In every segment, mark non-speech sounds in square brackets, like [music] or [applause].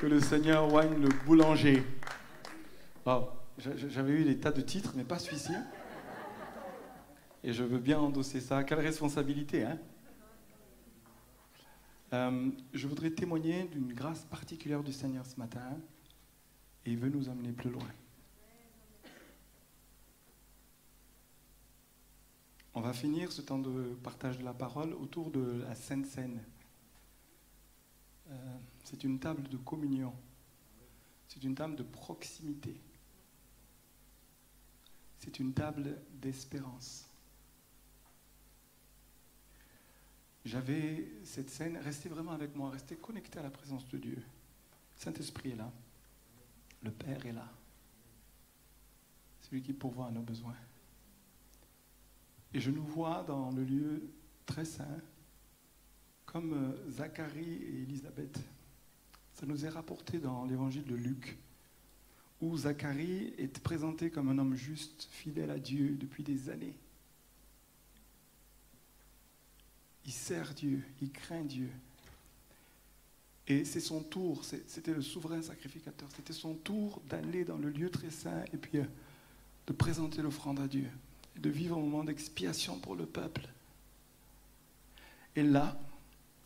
que le Seigneur Wayne le boulanger. J'avais eu des tas de titres, mais pas celui-ci. Et je veux bien endosser ça. Quelle responsabilité, hein euh, Je voudrais témoigner d'une grâce particulière du Seigneur ce matin. Et il veut nous amener plus loin. On va finir ce temps de partage de la parole autour de la Sainte Seine. Euh, c'est une table de communion. C'est une table de proximité. C'est une table d'espérance. J'avais cette scène, restez vraiment avec moi, restez connecté à la présence de Dieu. Saint-Esprit est là. Le Père est là. C'est lui qui pourvoit à nos besoins. Et je nous vois dans le lieu très saint, comme euh, Zacharie et Élisabeth. Ça nous est rapporté dans l'évangile de Luc, où Zacharie est présenté comme un homme juste, fidèle à Dieu depuis des années. Il sert Dieu, il craint Dieu. Et c'est son tour, c'était le souverain sacrificateur, c'était son tour d'aller dans le lieu très saint et puis euh, de présenter l'offrande à Dieu, de vivre un moment d'expiation pour le peuple. Et là,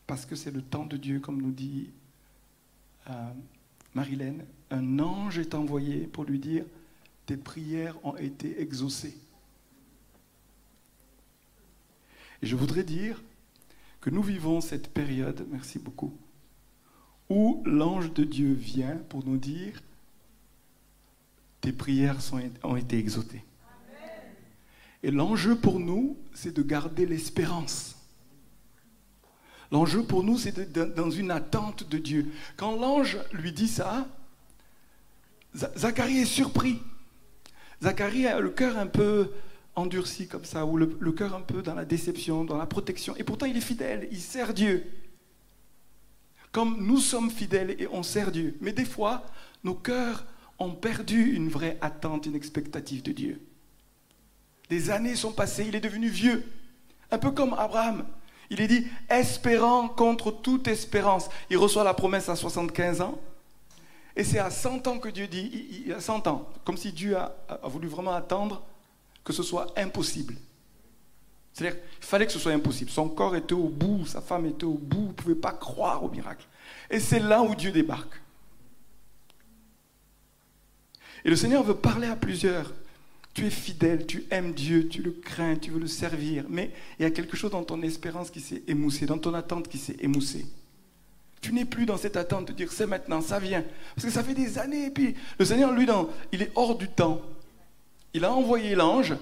parce que c'est le temps de Dieu, comme nous dit Marilène, un ange est envoyé pour lui dire, tes prières ont été exaucées. Et je voudrais dire que nous vivons cette période, merci beaucoup, où l'ange de Dieu vient pour nous dire, tes prières ont été exaucées. Et l'enjeu pour nous, c'est de garder l'espérance. L'enjeu pour nous, c'est d'être dans une attente de Dieu. Quand l'ange lui dit ça, Zacharie est surpris. Zacharie a le cœur un peu endurci comme ça, ou le, le cœur un peu dans la déception, dans la protection. Et pourtant, il est fidèle, il sert Dieu. Comme nous sommes fidèles et on sert Dieu. Mais des fois, nos cœurs ont perdu une vraie attente, une expectative de Dieu. Des années sont passées, il est devenu vieux. Un peu comme Abraham. Il est dit espérant contre toute espérance. Il reçoit la promesse à 75 ans. Et c'est à 100 ans que Dieu dit, il a 100 ans, comme si Dieu a, voulu vraiment attendre que ce soit impossible. C'est-à-dire qu'il fallait que ce soit impossible. Son corps était au bout, sa femme était au bout, il ne pouvait pas croire au miracle. Et c'est là où Dieu débarque. Et le Seigneur veut parler à plusieurs. Tu es fidèle, tu aimes Dieu, tu le crains, tu veux le servir. Mais il y a quelque chose dans ton espérance qui s'est émoussé, dans ton attente qui s'est émoussée. Tu n'es plus dans cette attente de dire c'est maintenant, ça vient. Parce que ça fait des années. Et puis le Seigneur, lui, il est hors du temps. Il a envoyé l'ange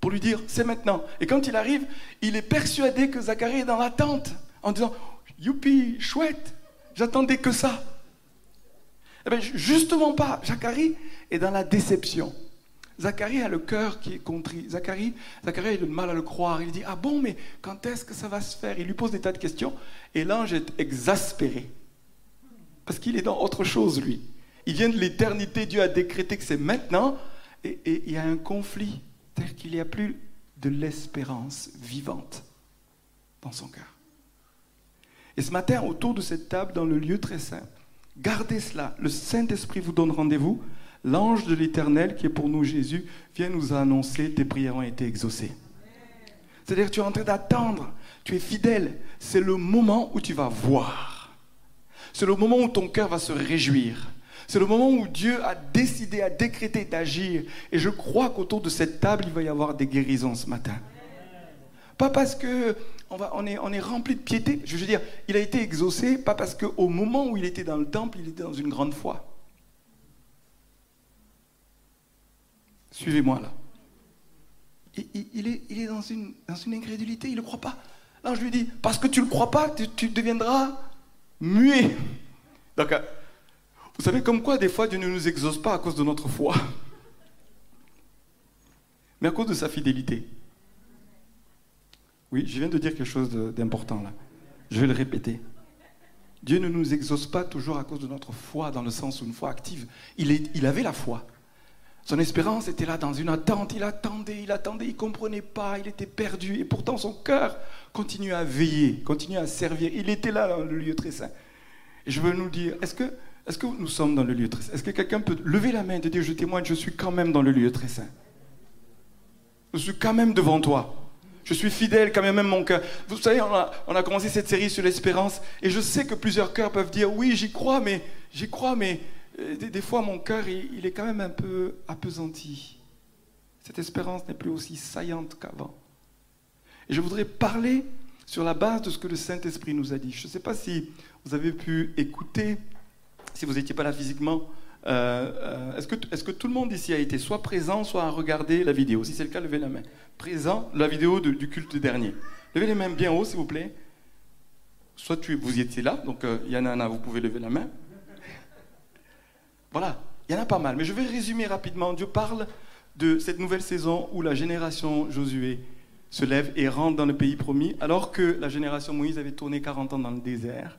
pour lui dire c'est maintenant. Et quand il arrive, il est persuadé que Zacharie est dans l'attente en disant youpi, chouette, j'attendais que ça. Eh bien, justement pas. Zacharie est dans la déception. Zacharie a le cœur qui est contrit. Zacharie, Zacharie a le mal à le croire. Il dit Ah bon, mais quand est-ce que ça va se faire? Il lui pose des tas de questions. Et l'ange est exaspéré. Parce qu'il est dans autre chose, lui. Il vient de l'éternité. Dieu a décrété que c'est maintenant. Et, et, il y a un conflit. C'est-à-dire qu'il n'y a plus de l'espérance vivante dans son cœur. Et ce matin, autour de cette table, dans le lieu très saint, gardez cela. Le Saint-Esprit vous donne rendez-vous l'ange de l'Éternel, qui est pour nous Jésus, vient nous annoncer tes prières ont été exaucées. C'est-à-dire tu es en train d'attendre, tu es fidèle. C'est le moment où tu vas voir. C'est le moment où ton cœur va se réjouir. C'est le moment où Dieu a décidé, a décrété d'agir. Et je crois qu'autour de cette table, il va y avoir des guérisons ce matin. Pas parce que on, va, on, est, rempli de piété. Je veux dire, il a été exaucé, pas parce qu'au moment où il était dans le temple, il était dans une grande foi. Suivez-moi là. Il, est, dans, une, incrédulité, il ne croit pas. Là, je lui dis, parce que tu ne le crois pas, tu, deviendras muet. Donc, vous savez comme quoi, des fois, Dieu ne nous exauce pas à cause de notre foi, mais à cause de sa fidélité. Oui, je viens de dire quelque chose d'important là. Je vais le répéter. Dieu ne nous exauce pas toujours à cause de notre foi, dans le sens où une foi active. Il avait la foi, son espérance était là dans une attente, il attendait, il attendait, il ne comprenait pas, il était perdu. Et pourtant son cœur continuait à veiller, continuait à servir. Il était là dans le lieu très saint. Et je veux nous dire, est-ce que Est-ce que nous sommes dans le lieu très saint? Est-ce que quelqu'un peut lever la main et dire Je témoigne, je suis quand même dans le lieu très saint? Je suis quand même devant toi. Je suis fidèle quand même, même mon cœur. Vous savez, on a, on a commencé cette série sur l'espérance et je sais que plusieurs cœurs peuvent dire Oui, j'y crois, mais j'y crois, mais euh, des, fois mon cœur, il, est quand même un peu appesanti. Cette espérance n'est plus aussi saillante qu'avant. Et je voudrais parler sur la base de ce que le Saint-Esprit nous a dit. Je ne sais pas si vous avez pu écouter, si vous n'étiez pas là physiquement. Euh, euh, est-ce, que, est-ce que tout le monde ici a été soit présent, soit à regarder la vidéo? Si c'est le cas, levez la main. Présent, la vidéo du culte dernier. Levez les mains bien haut, s'il vous plaît. Soit tu, vous y étiez là, donc il y en a, vous pouvez lever la main. Voilà, il y en a pas mal. Mais je vais résumer rapidement. Dieu parle de cette nouvelle saison où la génération Josué se lève et rentre dans le pays promis, alors que la génération Moïse avait tourné 40 ans dans le désert.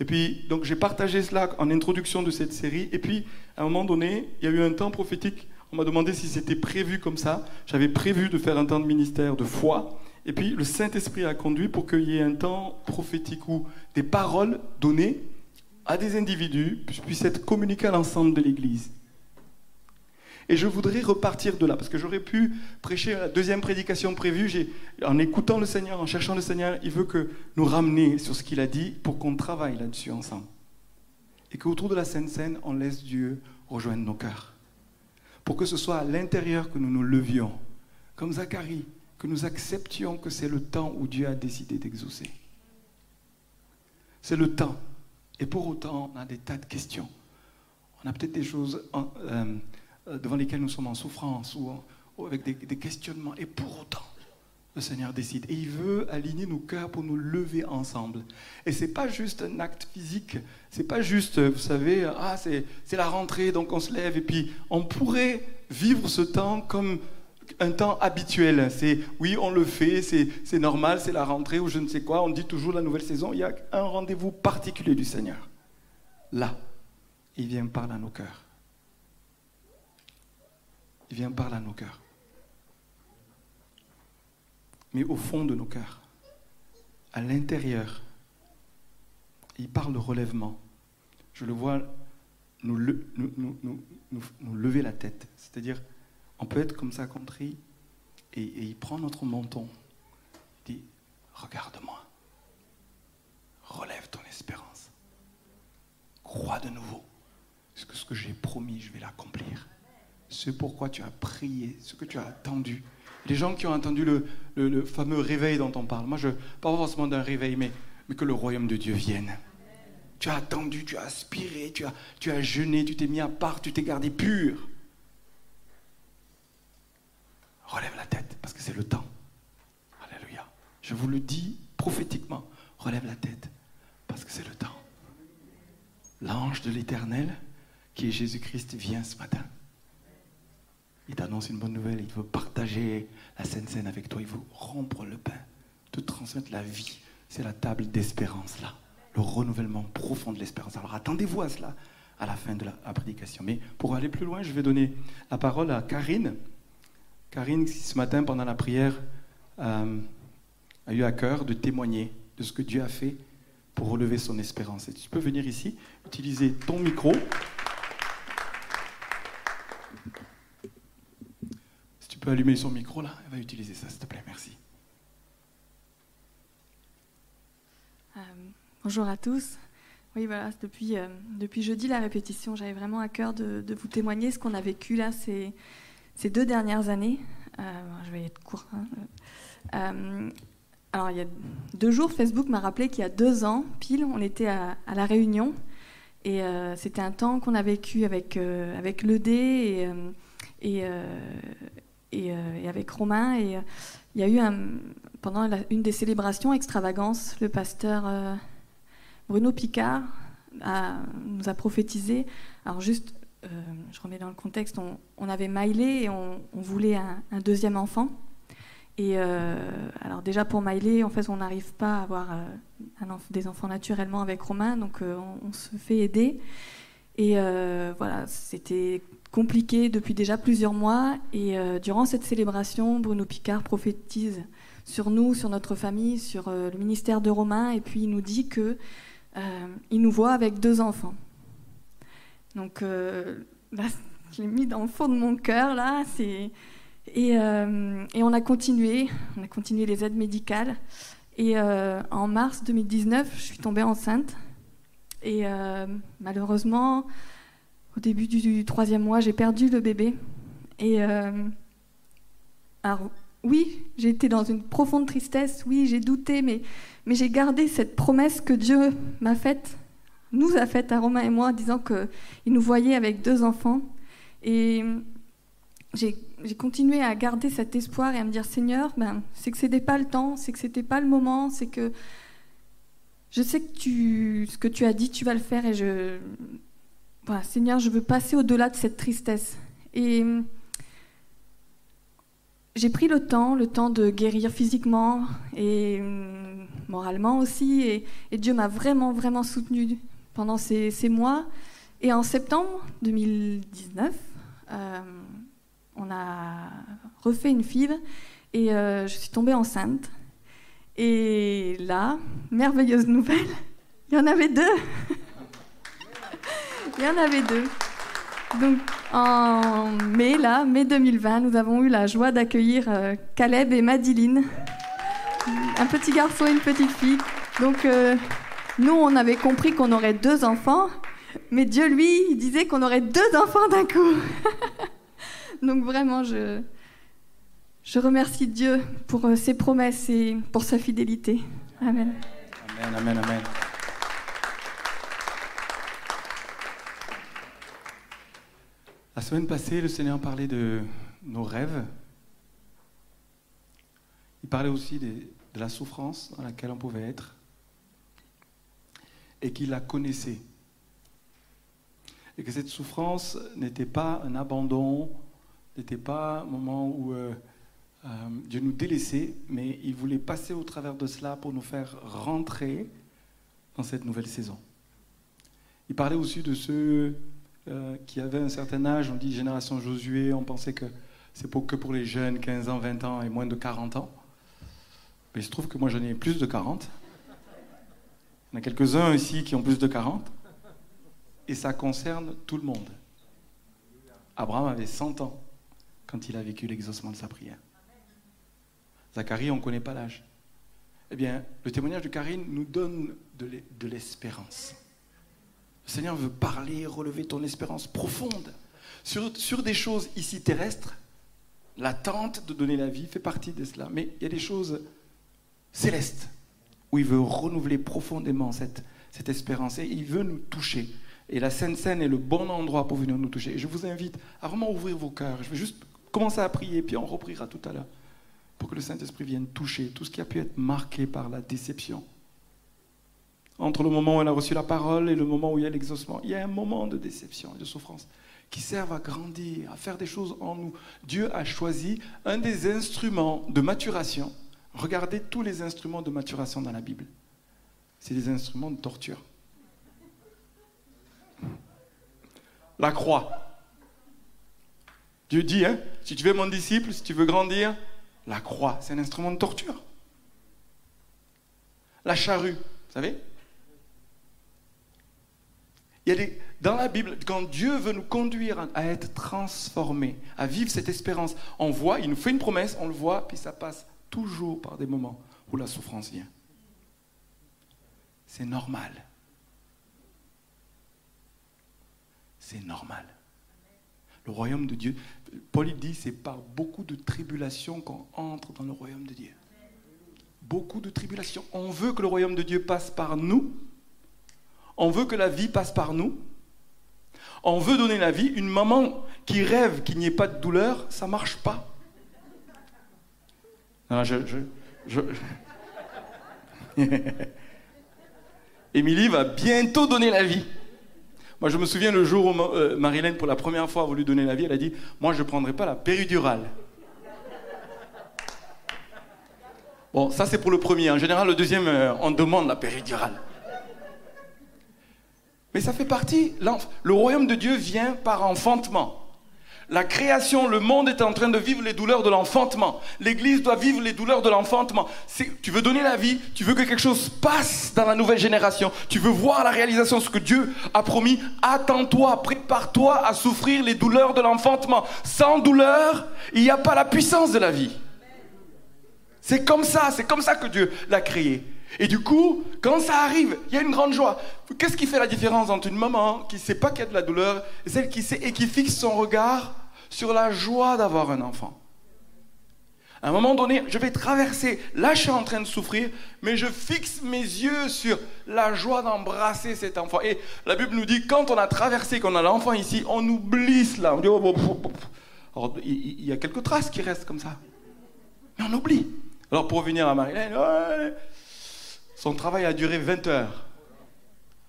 Et puis, donc j'ai partagé cela en introduction de cette série. Et puis, à un moment donné, il y a eu un temps prophétique. On m'a demandé si c'était prévu comme ça. J'avais prévu de faire un temps de ministère de foi. Et puis, le Saint-Esprit a conduit pour qu'il y ait un temps prophétique où des paroles données à des individus puissent être communiquées à l'ensemble de l'Église. Et je voudrais repartir de là, parce que j'aurais pu prêcher la deuxième prédication prévue. En écoutant le Seigneur, en cherchant le Seigneur, il veut que nous ramener sur ce qu'il a dit pour qu'on travaille là-dessus ensemble. Et qu'autour de la Sainte Seine, on laisse Dieu rejoindre nos cœurs. Pour que ce soit à l'intérieur que nous nous levions, comme Zacharie, que nous acceptions que c'est le temps où Dieu a décidé d'exaucer. C'est le temps. Et pour autant, on a des tas de questions. On a peut-être des choses euh, euh, devant lesquelles nous sommes en souffrance ou, avec des, questionnements. Et pour autant, le Seigneur décide. Et il veut aligner nos cœurs pour nous lever ensemble. Et ce n'est pas juste un acte physique. C'est pas juste, vous savez, ah, c'est la rentrée, donc on se lève. Et puis, on pourrait vivre ce temps comme un temps habituel. C'est oui, on le fait, c'est normal, c'est la rentrée ou je ne sais quoi. On dit toujours la nouvelle saison. Il y a un rendez-vous particulier du Seigneur. Là, il vient parler à nos cœurs il vient parler à nos cœurs. Mais au fond de nos cœurs, à l'intérieur, il parle de relèvement. Je le vois nous, lever la tête. C'est-à-dire, on peut être comme ça contrit, et, il prend notre menton. Il dit, regarde-moi. Relève ton espérance. Crois de nouveau. Parce ce que j'ai promis, je vais l'accomplir ce pourquoi tu as prié, ce que tu as attendu. Les gens qui ont entendu le, fameux réveil dont on parle. Moi, je pas forcément d'un réveil, mais, que le royaume de Dieu vienne. Tu as attendu, tu as aspiré, tu as, tu as jeûné, tu t'es mis à part, tu t'es gardé pur. Relève la tête, parce que c'est le temps. Alléluia. Je vous le dis prophétiquement. Relève la tête, parce que c'est le temps. L'ange de l'Éternel, qui est Jésus-Christ, vient ce matin. Il t'annonce une bonne nouvelle, il veut partager la Sainte Seine avec toi, il veut rompre le pain, te transmettre la vie. C'est la table d'espérance là, le renouvellement profond de l'espérance. Alors attendez-vous à cela à la fin de la, prédication. Mais pour aller plus loin, je vais donner la parole à Karine. Karine, qui ce matin, pendant la prière, euh, a eu à cœur de témoigner de ce que Dieu a fait pour relever son espérance. Et tu peux venir ici, utiliser ton micro. peux allumer son micro là Elle va utiliser ça, s'il te plaît. Merci. Euh, bonjour à tous. Oui, voilà, depuis, euh, depuis jeudi, la répétition, j'avais vraiment à cœur de, vous témoigner ce qu'on a vécu là ces, ces deux dernières années. Euh, je vais être court. Hein. alors, il y a deux jours, Facebook m'a rappelé qu'il y a deux ans, pile, on était à, La Réunion. Et c'était un temps qu'on a vécu avec, avec l'ED et, euh, avec Romain. Et euh, il y a eu pendant une des célébrations extravagances, le pasteur euh, Bruno Picard nous a prophétisé. Alors juste, je remets dans le contexte, on, avait Maïlé et on, voulait un, deuxième enfant. Et alors déjà pour Maïlé, en fait, on n'arrive pas à avoir des enfants naturellement avec Romain, donc on, se fait aider. Et voilà, c'était compliqué depuis déjà plusieurs mois. Et euh, durant cette célébration, Bruno Picard prophétise sur nous, sur notre famille, sur euh, le ministère de Romain, et puis il nous dit que euh, nous voit avec deux enfants. Donc là, je l'ai mis dans le fond de mon cœur, là. Et, et, on a continué, on a continué les aides médicales. Et en mars 2019, je suis tombée enceinte. Et malheureusement, au début du, troisième mois, j'ai perdu le bébé. Et alors, oui, j'ai été dans une profonde tristesse, oui, j'ai douté, mais j'ai gardé cette promesse que Dieu m'a faite, nous a faite à Romain et moi, disant qu'il nous voyait avec deux enfants. Et j'ai continué à garder cet espoir et à me dire Seigneur, ben, c'est que c'était pas le temps, c'est que c'était pas le moment, c'est que je sais que ce que tu as dit, tu vas le faire et je. Voilà, Seigneur, je veux passer au-delà de cette tristesse. Et j'ai pris le temps, le temps de guérir physiquement et moralement aussi. Et, Dieu m'a vraiment, vraiment soutenue pendant ces, mois. Et en septembre 2019, euh, on a refait une FIV et euh, je suis tombée enceinte. Et là, merveilleuse nouvelle, [laughs] il y en avait deux. [laughs] il y en avait deux. Donc, en mai, là, mai 2020, nous avons eu la joie d'accueillir euh, Caleb et Madeline, un petit garçon et une petite fille. Donc, nous, on avait compris qu'on aurait deux enfants, mais Dieu, lui, disait qu'on aurait deux enfants d'un coup. [laughs] Donc, vraiment, je, je remercie Dieu pour euh, ses promesses et pour sa fidélité. Amen. Amen, amen, amen. La semaine passée, le Seigneur parlait de nos rêves. Il parlait aussi de, la souffrance dans laquelle on pouvait être et qu'il la connaissait. Et que cette souffrance n'était pas un abandon, n'était pas un moment où euh, euh, Dieu nous délaissait, mais il voulait passer au travers de cela pour nous faire rentrer dans cette nouvelle saison. Il parlait aussi de ceux euh, qui avaient un certain âge, on dit génération Josué, on pensait que c'est pour, que pour les jeunes, 15 ans, 20 ans et moins de 40 ans. Mais il se trouve que moi j'en ai plus de 40. En a quelques-uns ici qui ont plus de 40. Et ça concerne tout le monde. Abraham avait 100 ans quand il a vécu l'exaucement de sa prière. Zacharie, on ne connaît pas l'âge. Eh bien, le témoignage de Karine nous donne de l'espérance. Le Seigneur veut parler, relever ton espérance profonde sur, sur des choses ici terrestres. L'attente de donner la vie fait partie de cela. Mais il y a des choses célestes où il veut renouveler profondément cette, cette espérance et il veut nous toucher. Et la Sainte Seine est le bon endroit pour venir nous toucher. Et je vous invite à vraiment ouvrir vos cœurs. Je vais juste commencer à prier, puis on repriera tout à l'heure pour que le Saint-Esprit vienne toucher tout ce qui a pu être marqué par la déception, entre le moment où elle a reçu la parole et le moment où il y a l'exaucement. Il y a un moment de déception et de souffrance qui servent à grandir, à faire des choses en nous. Dieu a choisi un des instruments de maturation. Regardez tous les instruments de maturation dans la Bible. C'est des instruments de torture. La croix. Dieu dit, hein, si tu veux mon disciple, si tu veux grandir, la croix, c'est un instrument de torture. La charrue, vous savez? Il y a dans la Bible, quand Dieu veut nous conduire à être transformés, à vivre cette espérance, on voit, il nous fait une promesse, on le voit, puis ça passe toujours par des moments où la souffrance vient. C'est normal. C'est normal. Le royaume de Dieu, Paul dit, c'est par beaucoup de tribulations qu'on entre dans le royaume de Dieu. Beaucoup de tribulations. On veut que le royaume de Dieu passe par nous, on veut que la vie passe par nous. On veut donner la vie. Une maman qui rêve qu'il n'y ait pas de douleur, ça ne marche pas. [laughs] Émilie va bientôt donner la vie. Moi, je me souviens le jour où euh, Marilyn, pour la première fois, a voulu donner la vie, elle a dit Moi, je ne prendrai pas la péridurale. Bon, ça, c'est pour le premier. En général, le deuxième, euh, on demande la péridurale. Mais ça fait partie. Le royaume de Dieu vient par enfantement. La création, le monde est en train de vivre les douleurs de l'enfantement. L'Église doit vivre les douleurs de l'enfantement. Tu veux donner la vie, tu veux que quelque chose passe dans la nouvelle génération, tu veux voir la réalisation de ce que Dieu a promis. Attends-toi, prépare-toi à souffrir les douleurs de l'enfantement. Sans douleur, il n'y a pas la puissance de la vie. C'est comme ça, c'est comme ça que Dieu l'a créé. Et du coup, quand ça arrive, il y a une grande joie. Qu'est-ce qui fait la différence entre une maman qui ne sait pas qu'il a de la douleur et celle qui sait et qui fixe son regard sur la joie d'avoir un enfant À un moment donné, je vais traverser, là je suis en train de souffrir, mais je fixe mes yeux sur la joie d'embrasser cet enfant. Et la Bible nous dit, quand on a traversé, qu'on a l'enfant ici, on oublie cela. On dit, oh, il y a quelques traces qui restent comme ça. Mais on oublie. Alors pour revenir à Marilyn, son travail a duré 20 heures,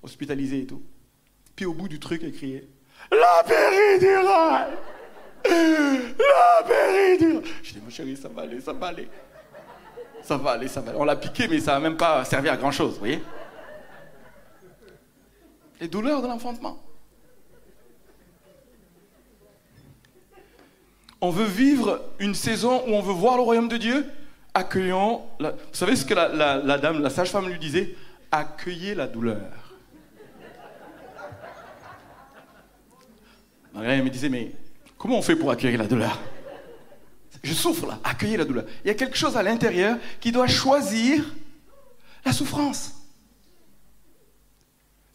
hospitalisé et tout. Puis au bout du truc, elle criait La péridurale La péridurale Je dis, mon chéri, ça va aller, ça va aller. Ça va aller, ça va aller. On l'a piqué, mais ça n'a même pas servi à grand chose, vous voyez Les douleurs de l'enfantement. On veut vivre une saison où on veut voir le royaume de Dieu accueillons. Vous savez ce que la, dame, la sage-femme lui disait? Accueillez la douleur. Elle me disait Mais comment on fait pour accueillir la douleur? Je souffre là, accueillez la douleur. Il y a quelque chose à l'intérieur qui doit choisir la souffrance.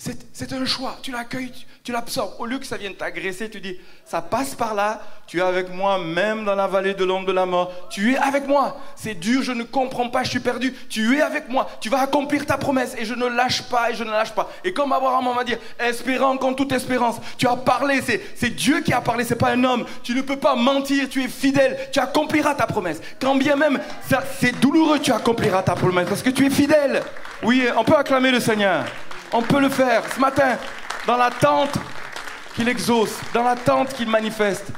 C'est un choix. Tu l'accueilles, tu l'absorbes. Au lieu que ça vienne t'agresser, tu dis, ça passe par là, tu es avec moi, même dans la vallée de l'ombre de la mort. Tu es avec moi. C'est dur, je ne comprends pas, je suis perdu. Tu es avec moi. Tu vas accomplir ta promesse et je ne lâche pas et je ne lâche pas. Et comme Abraham va dire, espérant contre toute espérance, tu as parlé, c'est Dieu qui a parlé, c'est pas un homme. Tu ne peux pas mentir, tu es fidèle, tu accompliras ta promesse. Quand bien même c'est douloureux, tu accompliras ta promesse parce que tu es fidèle. Oui, on peut acclamer le Seigneur. On peut le faire ce matin, dans l'attente qu'il exauce, dans l'attente qu'il manifeste,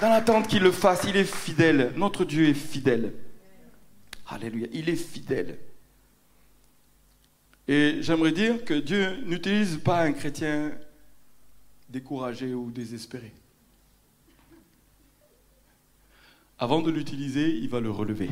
dans l'attente qu'il le fasse. Il est fidèle. Notre Dieu est fidèle. Alléluia. Il est fidèle. Et j'aimerais dire que Dieu n'utilise pas un chrétien découragé ou désespéré. Avant de l'utiliser, il va le relever.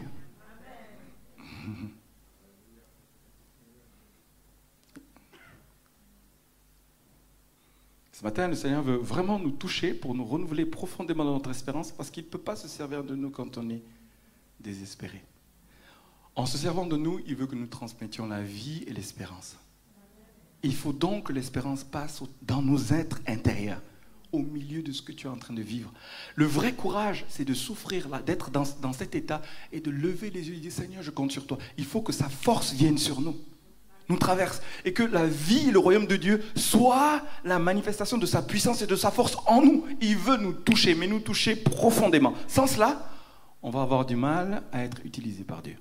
Ce matin, le Seigneur veut vraiment nous toucher pour nous renouveler profondément dans notre espérance parce qu'il ne peut pas se servir de nous quand on est désespéré. En se servant de nous, il veut que nous transmettions la vie et l'espérance. Il faut donc que l'espérance passe dans nos êtres intérieurs, au milieu de ce que tu es en train de vivre. Le vrai courage, c'est de souffrir là, d'être dans, dans cet état et de lever les yeux et dire Seigneur, je compte sur toi. Il faut que sa force vienne sur nous nous traverse et que la vie, le royaume de Dieu, soit la manifestation de sa puissance et de sa force en nous. Il veut nous toucher, mais nous toucher profondément. Sans cela, on va avoir du mal à être utilisé par Dieu.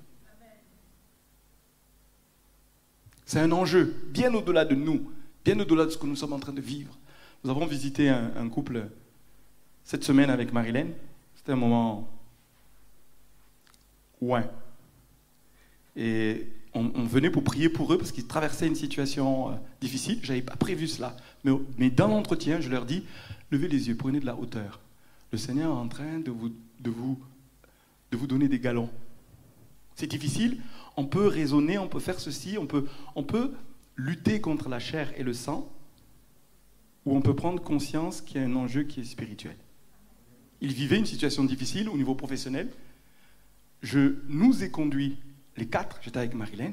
C'est un enjeu bien au-delà de nous, bien au-delà de ce que nous sommes en train de vivre. Nous avons visité un, couple cette semaine avec Marilyn. C'était un moment ouin. Et on, venait pour prier pour eux parce qu'ils traversaient une situation euh, difficile. Je n'avais pas prévu cela. Mais, dans l'entretien, je leur dis, levez les yeux, prenez de la hauteur. Le Seigneur est en train de vous, de vous, de vous donner des galons. C'est difficile. On peut raisonner, on peut faire ceci, on peut, on peut lutter contre la chair et le sang, ou on peut prendre conscience qu'il y a un enjeu qui est spirituel. Il vivait une situation difficile au niveau professionnel. Je nous ai conduits les quatre, j'étais avec Marilyn,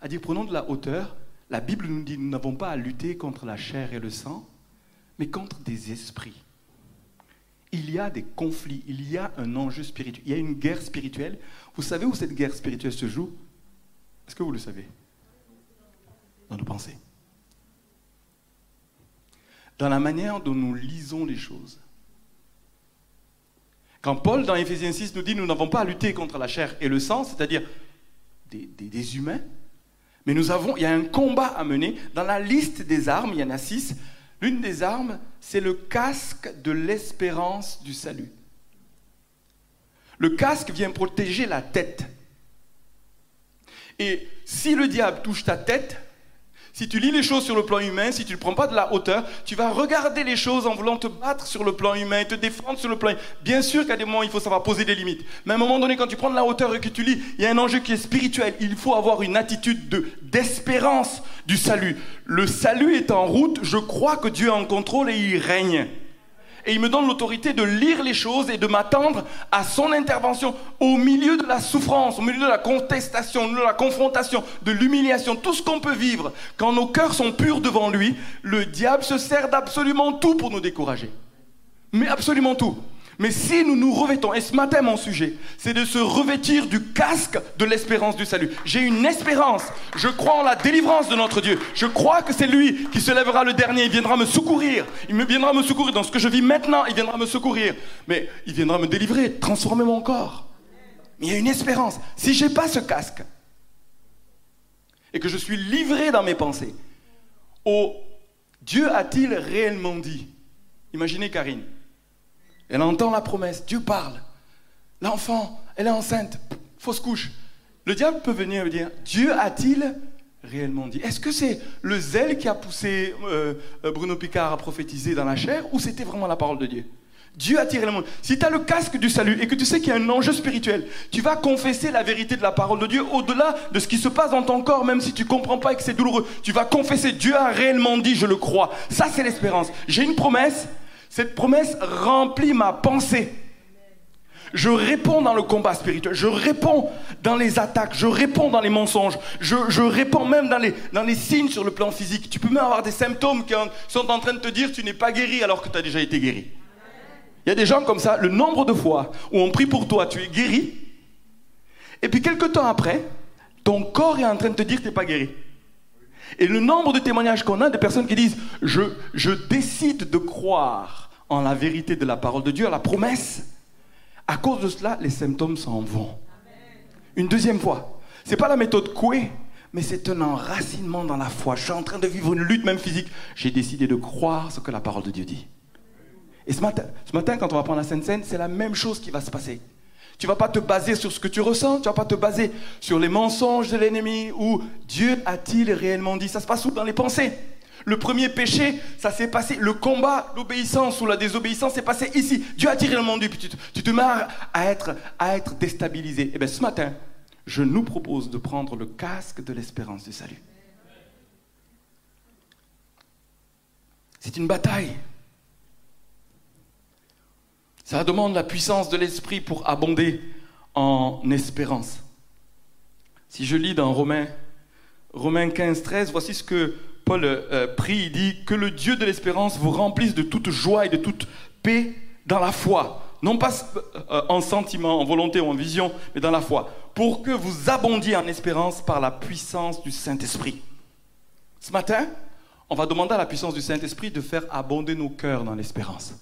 a dit prenons de la hauteur. La Bible nous dit nous n'avons pas à lutter contre la chair et le sang, mais contre des esprits. Il y a des conflits, il y a un enjeu spirituel, il y a une guerre spirituelle. Vous savez où cette guerre spirituelle se joue? Est-ce que vous le savez? Dans nos pensées. Dans la manière dont nous lisons les choses. Quand Paul, dans Éphésiens 6, nous dit nous n'avons pas à lutter contre la chair et le sang, c'est-à-dire des, humains, mais nous avons, il y a un combat à mener. Dans la liste des armes, il y en a six. L'une des armes, c'est le casque de l'espérance du salut. Le casque vient protéger la tête. Et si le diable touche ta tête, Si tu lis les choses sur le plan humain, si tu ne prends pas de la hauteur, tu vas regarder les choses en voulant te battre sur le plan humain, te défendre sur le plan humain. Bien sûr qu'à des moments, il faut savoir poser des limites. Mais à un moment donné, quand tu prends de la hauteur et que tu lis, il y a un enjeu qui est spirituel. Il faut avoir une attitude de, d'espérance du salut. Le salut est en route, je crois que Dieu est en contrôle et il règne et il me donne l'autorité de lire les choses et de m'attendre à son intervention au milieu de la souffrance, au milieu de la contestation, de la confrontation, de l'humiliation, tout ce qu'on peut vivre. Quand nos cœurs sont purs devant lui, le diable se sert d'absolument tout pour nous décourager. Mais absolument tout. Mais si nous nous revêtons, et ce matin mon sujet, c'est de se revêtir du casque de l'espérance du salut. J'ai une espérance, je crois en la délivrance de notre Dieu. Je crois que c'est lui qui se lèvera le dernier, il viendra me secourir. Il me viendra me secourir dans ce que je vis maintenant, il viendra me secourir. Mais il viendra me délivrer, transformer mon corps. Mais il y a une espérance. Si j'ai pas ce casque, et que je suis livré dans mes pensées, oh, Dieu a-t-il réellement dit? Imaginez Karine. Elle entend la promesse, Dieu parle. L'enfant, elle est enceinte, fausse couche. Le diable peut venir et dire, Dieu a-t-il réellement dit? Est-ce que c'est le zèle qui a poussé euh, euh, Bruno Picard à prophétiser dans la chair ou c'était vraiment la parole de Dieu? Dieu a tiré le monde. Si tu as le casque du salut et que tu sais qu'il y a un enjeu spirituel, tu vas confesser la vérité de la parole de Dieu au-delà de ce qui se passe dans ton corps, même si tu comprends pas et que c'est douloureux. Tu vas confesser, Dieu a réellement dit, je le crois. Ça, c'est l'espérance. J'ai une promesse, cette promesse remplit ma pensée. Je réponds dans le combat spirituel, je réponds dans les attaques, je réponds dans les mensonges, je, réponds même dans les, signes sur le plan physique. Tu peux même avoir des symptômes qui sont en train de te dire tu n'es pas guéri alors que tu as déjà été guéri. Il y a des gens comme ça, le nombre de fois où on prie pour toi, tu es guéri, et puis quelques temps après, ton corps est en train de te dire tu n'es pas guéri. Et le nombre de témoignages qu'on a de personnes qui disent je, décide de croire en la vérité de la parole de Dieu, à la promesse, à cause de cela, les symptômes s'en vont. Une deuxième fois, c'est pas la méthode Coué, mais c'est un enracinement dans la foi. Je suis en train de vivre une lutte même physique. J'ai décidé de croire ce que la parole de Dieu dit. Et ce matin, ce matin quand on va prendre la Sainte Seine, c'est la même chose qui va se passer. Tu vas pas te baser sur ce que tu ressens, tu vas pas te baser sur les mensonges de l'ennemi ou Dieu a-t-il réellement dit Ça se passe où Dans les pensées? Le premier péché, ça s'est passé, le combat, l'obéissance ou la désobéissance s'est passé ici. Dieu a-t-il réellement dit? Puis tu, te mets à être, à être déstabilisé. Eh bien ce matin, je nous propose de prendre le casque de l'espérance du salut. C'est une bataille. Ça demande la puissance de l'esprit pour abonder en espérance. Si je lis dans Romains, Romains 15, 13, voici ce que Paul euh, prie. Il dit Que le Dieu de l'espérance vous remplisse de toute joie et de toute paix dans la foi. Non pas euh, en sentiment, en volonté ou en vision, mais dans la foi. Pour que vous abondiez en espérance par la puissance du Saint-Esprit. Ce matin, on va demander à la puissance du Saint-Esprit de faire abonder nos cœurs dans l'espérance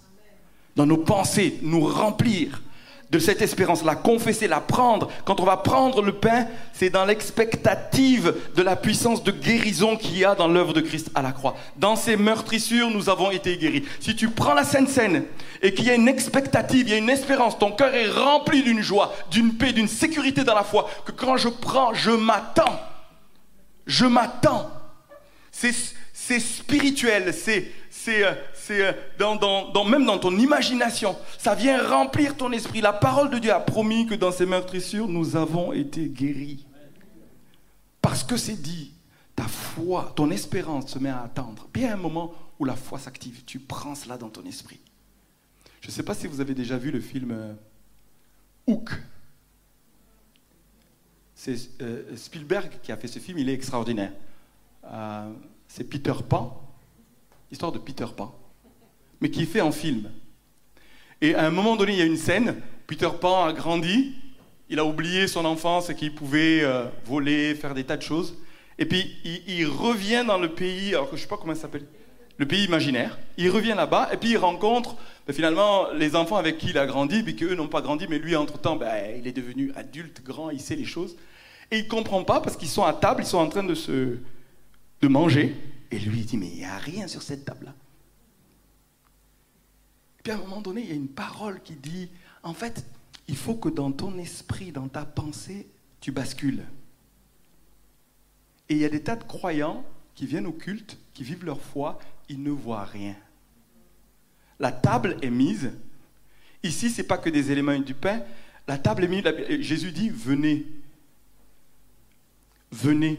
dans nos pensées, nous remplir de cette espérance, la confesser, la prendre. Quand on va prendre le pain, c'est dans l'expectative de la puissance de guérison qu'il y a dans l'œuvre de Christ à la croix. Dans ces meurtrissures, nous avons été guéris. Si tu prends la Sainte Seine et qu'il y a une expectative, il y a une espérance, ton cœur est rempli d'une joie, d'une paix, d'une sécurité dans la foi, que quand je prends, je m'attends. Je m'attends. C'est spirituel, c'est euh, euh, même dans ton imagination. Ça vient remplir ton esprit. La parole de Dieu a promis que dans ces meurtrissures, nous avons été guéris. Parce que c'est dit, ta foi, ton espérance se met à attendre. Bien un moment où la foi s'active, tu prends cela dans ton esprit. Je ne sais pas si vous avez déjà vu le film euh, Hook. C'est Spielberg qui a fait ce film, il est extraordinaire. c'est Peter Pan histoire de Peter Pan, mais qui est fait en film. Et à un moment donné, il y a une scène, Peter Pan a grandi, il a oublié son enfance et qu'il pouvait euh, voler, faire des tas de choses. Et puis il, revient dans le pays, alors que je ne sais pas comment s'appelle, le pays imaginaire. Il revient là-bas et puis il rencontre ben, finalement les enfants avec qui il a grandi, puis qu'eux n'ont pas grandi, mais lui entre-temps, ben, il est devenu adulte, grand, il sait les choses. Et il ne comprend pas parce qu'ils sont à table, ils sont en train de se de manger. Et lui, il dit, mais il n'y a rien sur cette table-là. À un moment donné, il y a une parole qui dit, en fait, il faut que dans ton esprit, dans ta pensée, tu bascules. Et il y a des tas de croyants qui viennent au culte, qui vivent leur foi, ils ne voient rien. La table est mise. Ici, ce n'est pas que des éléments et du pain. La table est mise. Jésus dit, venez. Venez.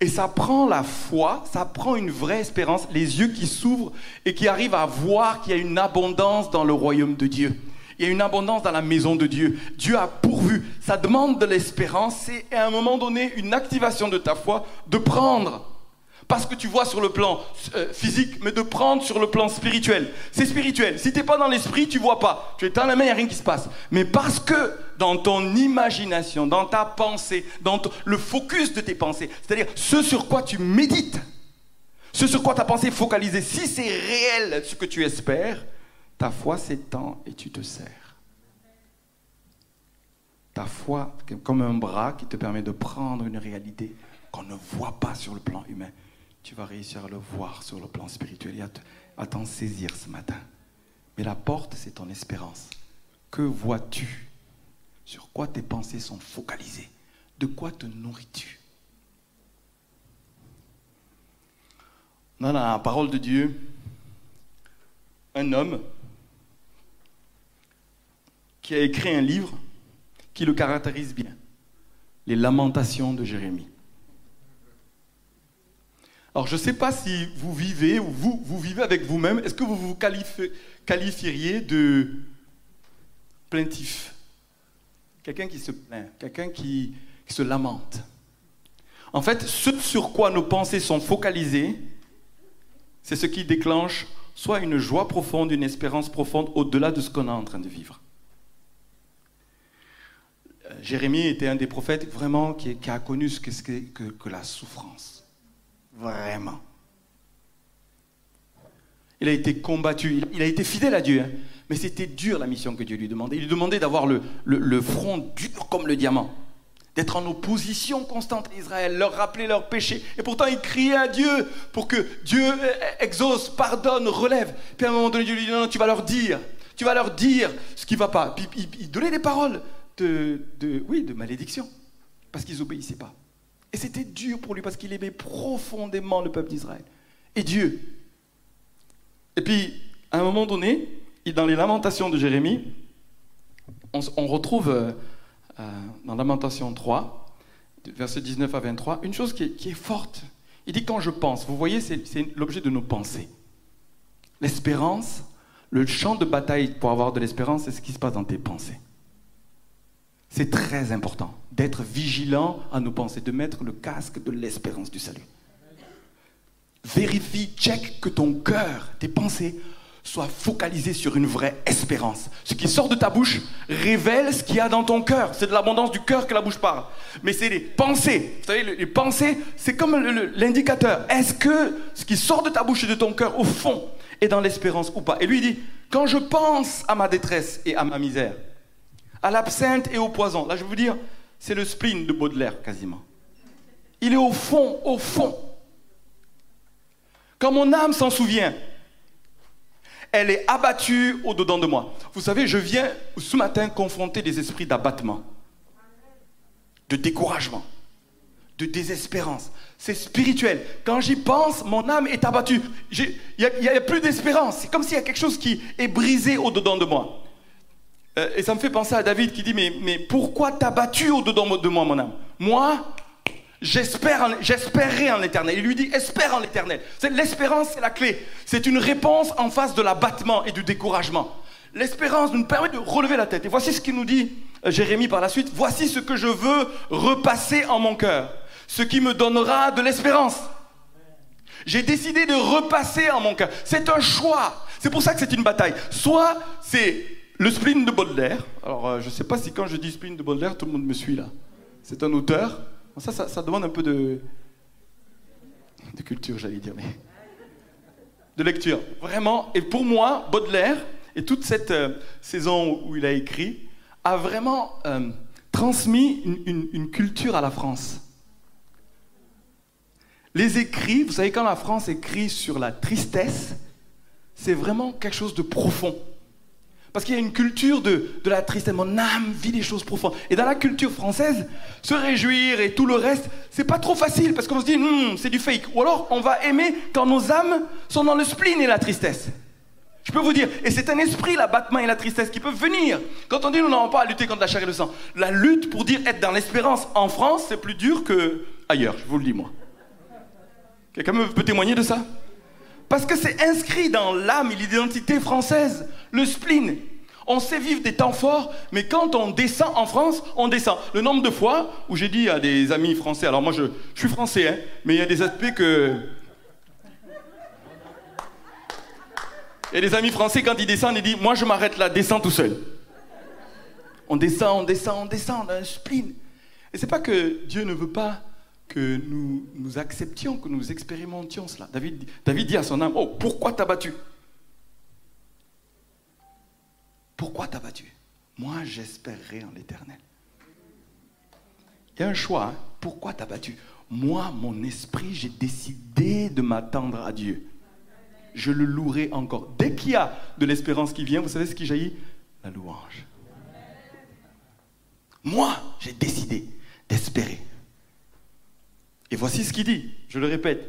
Et ça prend la foi, ça prend une vraie espérance, les yeux qui s'ouvrent et qui arrivent à voir qu'il y a une abondance dans le royaume de Dieu. Il y a une abondance dans la maison de Dieu. Dieu a pourvu. Ça demande de l'espérance. C'est à un moment donné une activation de ta foi de prendre parce que tu vois sur le plan euh, physique, mais de prendre sur le plan spirituel. C'est spirituel. Si tu n'es pas dans l'esprit, tu vois pas. Tu dans la main, il n'y a rien qui se passe. Mais parce que dans ton imagination, dans ta pensée, dans le focus de tes pensées, c'est-à-dire ce sur quoi tu médites, ce sur quoi ta pensée est focalisée, si c'est réel ce que tu espères, ta foi s'étend et tu te sers. Ta foi, comme un bras qui te permet de prendre une réalité qu'on ne voit pas sur le plan humain tu vas réussir à le voir sur le plan spirituel et à t'en saisir ce matin. Mais la porte, c'est ton espérance. Que vois-tu? Sur quoi tes pensées sont focalisées? De quoi te nourris-tu? A la parole de Dieu un homme qui a écrit un livre qui le caractérise bien. Les lamentations de Jérémie. Alors je ne sais pas si vous vivez ou vous, vivez avec vous-même. Est-ce que vous vous qualifieriez de plaintif? Quelqu'un qui se plaint, quelqu'un qui, se lamente. En fait, ce sur quoi nos pensées sont focalisées, c'est ce qui déclenche soit une joie profonde, une espérance profonde au-delà de ce qu'on est en train de vivre. Euh, Jérémie était un des prophètes vraiment qui, a connu ce que, que la souffrance. Vraiment. Il a été combattu, il a été fidèle à Dieu, hein. mais c'était dur la mission que Dieu lui demandait. Il lui demandait d'avoir le, front dur comme le diamant, d'être en opposition constante à Israël, leur rappeler leurs péchés. Et pourtant, il criait à Dieu pour que Dieu exauce, pardonne, relève. Puis à un moment donné, Dieu lui dit non, tu vas leur dire, tu vas leur dire ce qui ne va pas. Puis il, donnait des paroles de, de, oui, de malédiction, parce qu'ils n'obéissaient pas. Et c'était dur pour lui parce qu'il aimait profondément le peuple d'Israël et Dieu. Et puis, à un moment donné, dans les lamentations de Jérémie, on, retrouve euh, euh, dans Lamentation 3, verset 19 à 23, une chose qui est forte. Il dit quand je pense, vous voyez, c'est l'objet de nos pensées. L'espérance, le champ de bataille pour avoir de l'espérance, c'est ce qui se passe dans tes pensées. C'est très important d'être vigilant à nos pensées, de mettre le casque de l'espérance du salut. Vérifie, check que ton cœur, tes pensées, soient focalisées sur une vraie espérance. Ce qui sort de ta bouche révèle ce qu'il y a dans ton cœur. C'est de l'abondance du cœur que la bouche parle. Mais c'est les pensées. Vous savez, les pensées, c'est comme l'indicateur. Est-ce que ce qui sort de ta bouche et de ton cœur, au fond, est dans l'espérance ou pas? Et lui dit, quand je pense à ma détresse et à ma misère, à l'absinthe et au poison. Là, je vous dire, c'est le spleen de Baudelaire quasiment. Il est au fond, au fond. Quand mon âme s'en souvient, elle est abattue au-dedans de moi. Vous savez, je viens ce matin confronter des esprits d'abattement, de découragement, de désespérance. C'est spirituel. Quand j'y pense, mon âme est abattue. Il n'y a, a, plus d'espérance. C'est comme s'il y a quelque chose qui est brisé au-dedans de moi. Euh, et ça me fait penser à David qui dit, mais, mais pourquoi t'as battu au-dedans de moi, mon âme? Moi, j'espérerai en l'éternel. Il lui dit, espère en l'éternel. L'espérance, c'est la clé. C'est une réponse en face de l'abattement et du découragement. L'espérance nous permet de relever la tête. Et voici ce qu'il nous dit euh, Jérémie par la suite. Voici ce que je veux repasser en mon cœur. Ce qui me donnera de l'espérance. J'ai décidé de repasser en mon cœur. C'est un choix. C'est pour ça que c'est une bataille. Soit c'est le spleen de Baudelaire. Alors, euh, je ne sais pas si quand je dis spleen de Baudelaire, tout le monde me suit là. C'est un auteur. Ça, ça, demande un peu de, culture, j'allais dire, mais de lecture. Vraiment. Et pour moi, Baudelaire et toute cette euh, saison où il a écrit a vraiment euh, transmis une culture à la France. Les écrits, vous savez, quand la France écrit sur la tristesse, c'est vraiment quelque chose de profond. Parce qu'il y a une culture de, de la tristesse. Mon âme vit des choses profondes. Et dans la culture française, se réjouir et tout le reste, c'est pas trop facile parce qu'on se dit, hmm, c'est du fake. Ou alors, on va aimer quand nos âmes sont dans le spleen et la tristesse. Je peux vous dire, et c'est un esprit, l'abattement et la tristesse, qui peuvent venir. Quand on dit nous n'avons pas à lutter contre la chair et le sang, la lutte pour dire être dans l'espérance en France, c'est plus dur que ailleurs, je vous le dis moi. Quelqu'un peut témoigner de ça? Parce que c'est inscrit dans l'âme et l'identité française, le spleen. On sait vivre des temps forts, mais quand on descend en France, on descend. Le nombre de fois où j'ai dit à des amis français, alors moi je, suis français, hein, mais il y a des aspects que Et les amis français, quand ils descendent, ils disent Moi, je m'arrête là, descends tout seul. On descend, on descend, on descend, on a un spleen. Et c'est pas que Dieu ne veut pas que nous, nous acceptions, que nous expérimentions cela. David, dit à son âme Oh, pourquoi t'as battu? Pourquoi t'as battu? Moi, j'espérerai en l'éternel. Il y a un choix. Hein. Pourquoi t'as battu? Moi, mon esprit, j'ai décidé de m'attendre à Dieu je le louerai encore. Dès qu'il y a de l'espérance qui vient, vous savez ce qui jaillit? La louange. Moi, j'ai décidé d'espérer. Et voici ce qu'il dit, je le répète.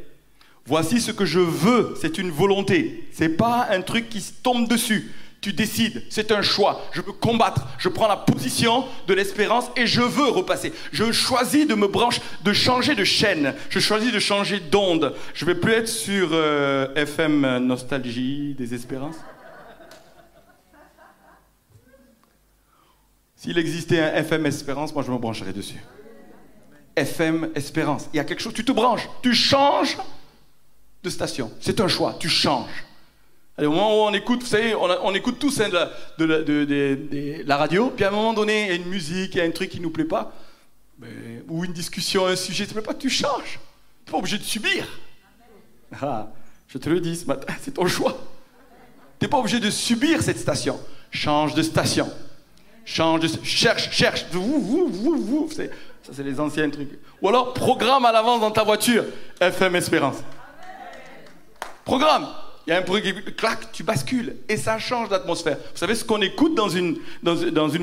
Voici ce que je veux, c'est une volonté. C'est pas un truc qui se tombe dessus tu décides, c'est un choix. Je veux combattre, je prends la position de l'espérance et je veux repasser. Je choisis de me brancher, de changer de chaîne. Je choisis de changer d'onde. Je vais plus être sur euh, FM Nostalgie des Espérances. S'il existait un FM Espérance, moi je me brancherais dessus. FM Espérance. Il y a quelque chose, tu te branches, tu changes de station. C'est un choix, tu changes. Allez, au moment où on écoute, vous savez, on, écoute tous hein, de, la, radio, puis à un moment donné, il y a une musique, il y a un truc qui ne nous plaît pas, ou une discussion, un sujet, ne te plaît pas, tu changes. Tu n'es pas obligé de subir. Ah, je te le dis ce matin, [laughs] c'est ton choix. Tu n'es pas obligé de subir cette station. Change de station. Change de... Cherche, cherche. Ça, c'est les anciens trucs. Ou alors, programme à l'avance dans ta voiture. FM Espérance. Programme il y a un bruit qui clac, tu bascules et ça change d'atmosphère. Vous savez, ce qu'on écoute dans une,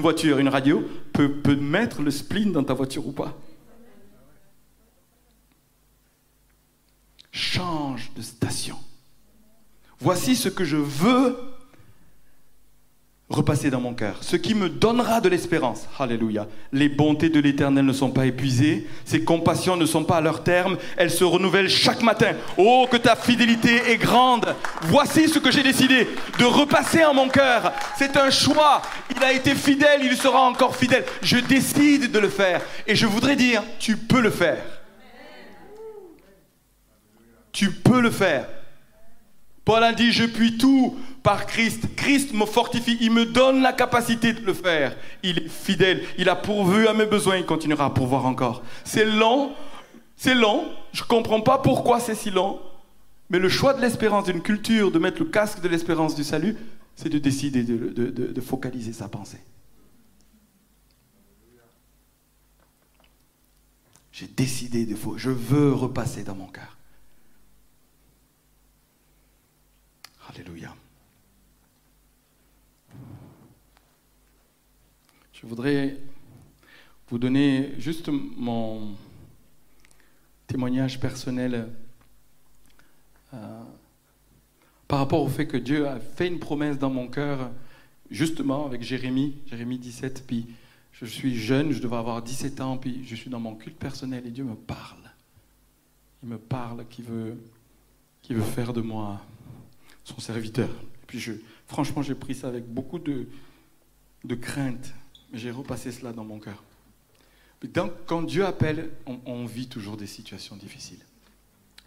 voiture, une radio, peut, peut mettre le spleen dans ta voiture ou pas. Change de station. Voici ce que je veux repasser dans mon cœur, ce qui me donnera de l'espérance. Alléluia. Les bontés de l'Éternel ne sont pas épuisées, ses compassions ne sont pas à leur terme, elles se renouvellent chaque matin. Oh, que ta fidélité est grande. Voici ce que j'ai décidé de repasser en mon cœur. C'est un choix. Il a été fidèle, il sera encore fidèle. Je décide de le faire. Et je voudrais dire, tu peux le faire. Tu peux le faire. Paul a dit, je puis tout par Christ. Christ me fortifie, il me donne la capacité de le faire. Il est fidèle, il a pourvu à mes besoins, il continuera à pourvoir encore. C'est long, c'est long, je ne comprends pas pourquoi c'est si long, mais le choix de l'espérance d'une culture, de mettre le casque de l'espérance du salut, c'est de décider de, focaliser sa pensée. J'ai décidé de... Je veux repasser dans mon cœur. Alléluia. Je voudrais vous donner juste mon témoignage personnel euh, par rapport au fait que Dieu a fait une promesse dans mon cœur, justement avec Jérémie, Jérémie 17, puis je suis jeune, je devais avoir 17 ans, puis je suis dans mon culte personnel et Dieu me parle. Il me parle qui veut, veut faire de moi son serviteur. Et puis je, franchement, j'ai pris ça avec beaucoup de, de crainte, mais j'ai repassé cela dans mon cœur. Donc, quand Dieu appelle, on, vit toujours des situations difficiles.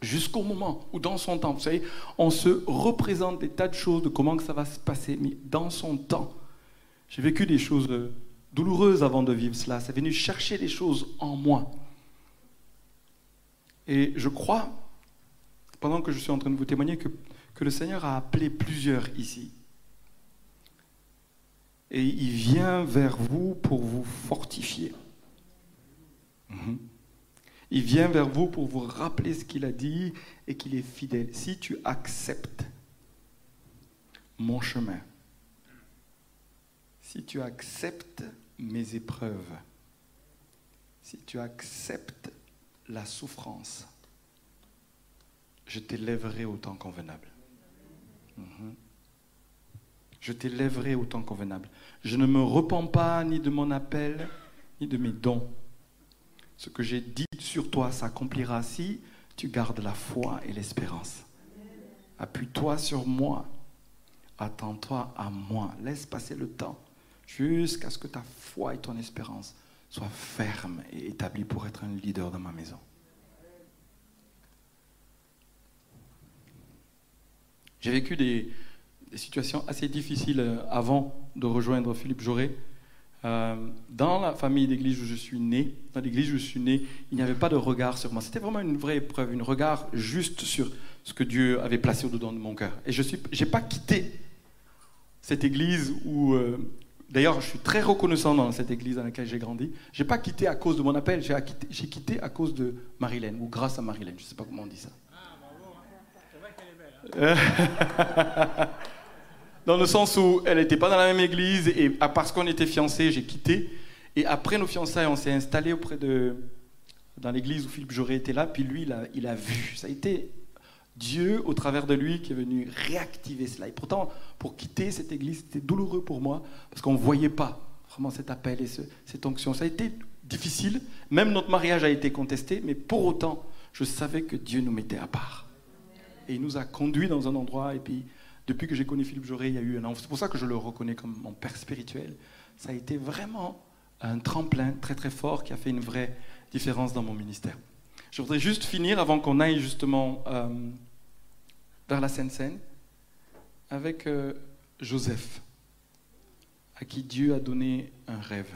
Jusqu'au moment où, dans son temps, vous savez, on se représente des tas de choses, de comment que ça va se passer, mais dans son temps, j'ai vécu des choses douloureuses avant de vivre cela. Ça est venu chercher des choses en moi. Et je crois, pendant que je suis en train de vous témoigner, que que le Seigneur a appelé plusieurs ici. Et il vient vers vous pour vous fortifier. Mhm. Il vient vers vous pour vous rappeler ce qu'il a dit et qu'il est fidèle. Si tu acceptes mon chemin, si tu acceptes mes épreuves, si tu acceptes la souffrance, je t'élèverai au temps convenable. Mhm. Je t'élèverai au temps convenable. Je ne me repens pas ni de mon appel, ni de mes dons. Ce que j'ai dit sur toi s'accomplira si tu gardes la foi et l'espérance. Appuie-toi sur moi. Attends-toi à moi. Laisse passer le temps jusqu'à ce que ta foi et ton espérance soient fermes et établies pour être un leader dans ma maison. J'ai vécu des, situations assez difficiles euh, avant de rejoindre Philippe Jauré. Euh, dans la famille d'église où je suis né, dans l'église où je suis né, il n'y avait pas de regard sur moi. C'était vraiment une vraie épreuve, un regard juste sur ce que Dieu avait placé au-dedans de mon cœur. Et je n'ai pas quitté cette église où... Euh, d'ailleurs, je suis très reconnaissant dans cette église dans laquelle j'ai grandi. Je n'ai pas quitté à cause de mon appel, j'ai quitté, quitté, à cause de Marilyn, ou grâce à Marilyn, je ne sais pas comment on dit ça. Ah, bravo, hein. c'est vrai qu'elle est belle. Hein. [laughs] dans le sens où elle n'était pas dans la même église et parce qu'on était fiancés, j'ai quitté. Et après nos fiançailles, on s'est installé auprès de dans l'église où Philippe Jauré était là, puis lui, il a, vu. Ça a été Dieu, au travers de lui, qui est venu réactiver cela. Et pourtant, pour quitter cette église, c'était douloureux pour moi, parce qu'on ne voyait pas vraiment cet appel et cette onction. Ça a été difficile, même notre mariage a été contesté, mais pour autant, je savais que Dieu nous mettait à part. Et il nous a conduits dans un endroit, et puis depuis que j'ai connu Philippe Jauré, il y a eu un. C'est pour ça que je le reconnais comme mon père spirituel. Ça a été vraiment un tremplin très très fort qui a fait une vraie différence dans mon ministère. Je voudrais juste finir avant qu'on aille justement euh, vers la Seine-Seine avec euh, Joseph, à qui Dieu a donné un rêve.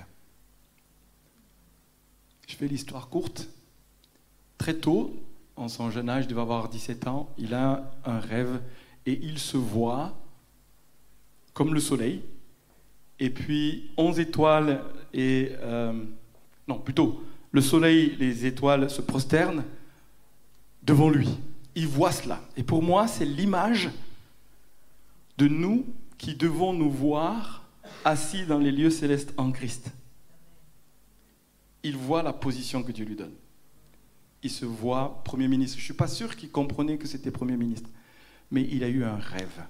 Je fais l'histoire courte. Très tôt, en son jeune âge, il devait avoir 17 ans, il a un rêve et il se voit comme le soleil, et puis 11 étoiles et... Euh, non, plutôt, le soleil, les étoiles se prosternent devant lui. Il voit cela. Et pour moi, c'est l'image de nous qui devons nous voir assis dans les lieux célestes en Christ. Il voit la position que Dieu lui donne. Il se voit Premier ministre. Je ne suis pas sûr qu'il comprenait que c'était Premier ministre, mais il a eu un rêve.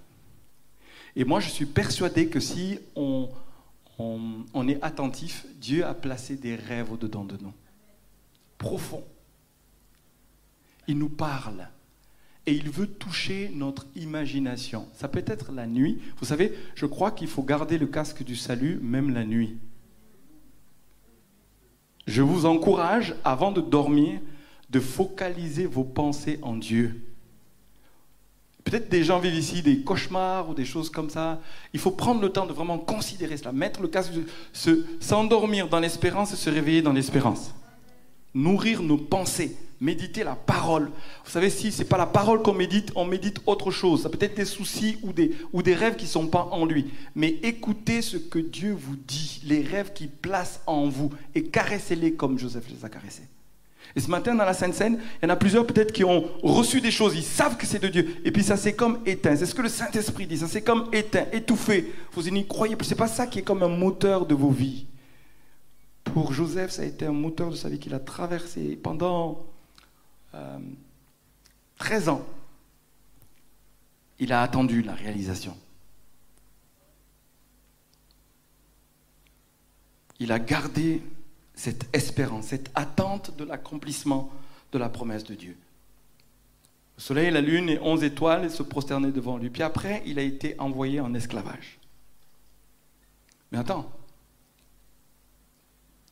Et moi, je suis persuadé que si on, est attentif, Dieu a placé des rêves au-dedans de nous profond. Il nous parle et il veut toucher notre imagination. Ça peut être la nuit. Vous savez, je crois qu'il faut garder le casque du salut même la nuit. Je vous encourage, avant de dormir, de focaliser vos pensées en Dieu. Peut-être des gens vivent ici des cauchemars ou des choses comme ça. Il faut prendre le temps de vraiment considérer cela, mettre le casque, s'endormir dans l'espérance et se réveiller dans l'espérance nourrir nos pensées, méditer la parole. Vous savez, si ce n'est pas la parole qu'on médite, on médite autre chose. Ça peut être des soucis ou des, ou des rêves qui ne sont pas en lui. Mais écoutez ce que Dieu vous dit, les rêves qu'il place en vous, et caressez-les comme Joseph les a caressés. Et ce matin, dans la Sainte Seine, il y en a plusieurs peut-être qui ont reçu des choses, ils savent que c'est de Dieu, et puis ça s'est comme éteint. C'est ce que le Saint-Esprit dit, ça s'est comme éteint, étouffé. Vous n'y croyez pas, c'est pas ça qui est comme un moteur de vos vies. Pour Joseph, ça a été un moteur de sa vie qu'il a traversé pendant 13 euh, ans. Il a attendu la réalisation. Il a gardé cette espérance, cette attente de l'accomplissement de la promesse de Dieu. Le soleil, la lune et onze étoiles se prosternaient devant lui. Puis après, il a été envoyé en esclavage. Mais attends,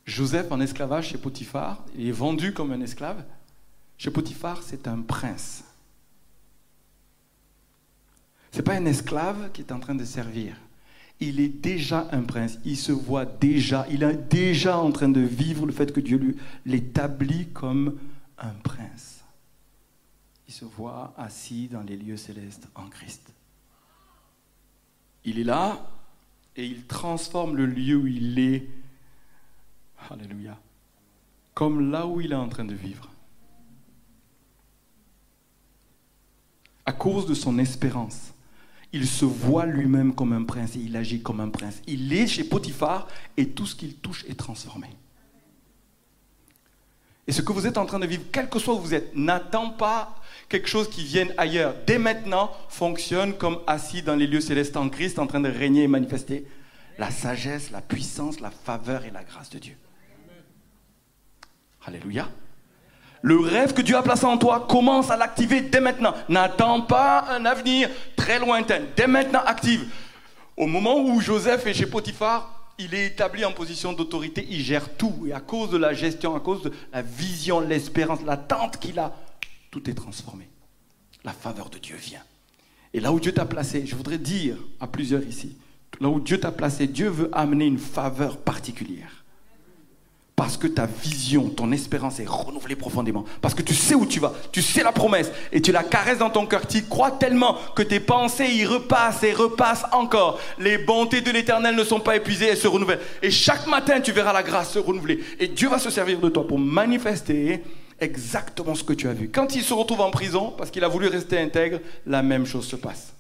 Joseph en esclavage chez Potiphar, il est vendu comme un esclave. Chez Potiphar, c'est un prince. Ce n'est pas un esclave qui est en train de servir. Il est déjà un prince. Il se voit déjà, il est déjà en train de vivre le fait que Dieu l'établit comme un prince. Il se voit assis dans les lieux célestes en Christ. Il est là et il transforme le lieu où il est Alléluia. Comme là où il est en train de vivre. À cause de son espérance, il se voit lui-même comme un prince et il agit comme un prince. Il est chez Potiphar et tout ce qu'il touche est transformé. Et ce que vous êtes en train de vivre, quel que soit vous êtes, n'attend pas quelque chose qui vienne ailleurs. Dès maintenant, fonctionne comme assis dans les lieux célestes en Christ, en train de régner et manifester la sagesse, la puissance, la faveur et la grâce de Dieu. Alléluia. Le rêve que Dieu a placé en toi, commence à l'activer dès maintenant. N'attends pas un avenir très lointain. Dès maintenant, active. Au moment où Joseph est chez Potiphar, il est établi en position d'autorité, il gère tout. Et à cause de la gestion, à cause de la vision, l'espérance, l'attente qu'il a, tout est transformé. La faveur de Dieu vient. Et là où Dieu t'a placé, je voudrais dire à plusieurs ici, là où Dieu t'a placé, Dieu veut amener une faveur particulière. Parce que ta vision, ton espérance est renouvelée profondément. Parce que tu sais où tu vas, tu sais la promesse et tu la caresses dans ton cœur. Tu y crois tellement que tes pensées y repassent et repassent encore. Les bontés de l'éternel ne sont pas épuisées, elles se renouvellent. Et chaque matin, tu verras la grâce se renouveler. Et Dieu va se servir de toi pour manifester exactement ce que tu as vu. Quand il se retrouve en prison, parce qu'il a voulu rester intègre, la même chose se passe.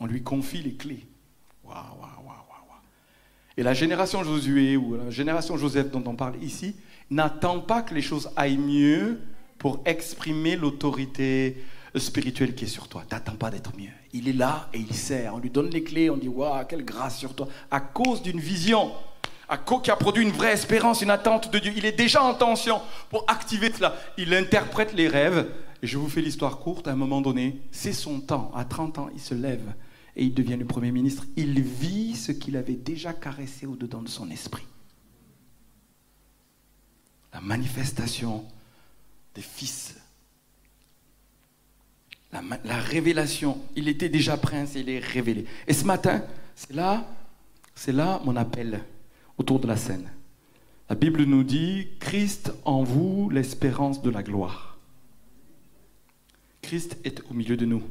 On lui confie les clés. Et la génération Josué ou la génération Joseph dont on parle ici n'attend pas que les choses aillent mieux pour exprimer l'autorité spirituelle qui est sur toi. T'attends pas d'être mieux. Il est là et il sert. On lui donne les clés, on dit Waouh, quelle grâce sur toi. À cause d'une vision, à qui a produit une vraie espérance, une attente de Dieu. Il est déjà en tension pour activer cela. Il interprète les rêves. Et je vous fais l'histoire courte. À un moment donné, c'est son temps. À 30 ans, il se lève et il devient le Premier ministre, il vit ce qu'il avait déjà caressé au-dedans de son esprit. La manifestation des fils. La, révélation. Il était déjà prince et il est révélé. Et ce matin, c'est là, c'est là mon appel autour de la scène. La Bible nous dit Christ en vous, l'espérance de la gloire. Christ est au milieu de nous.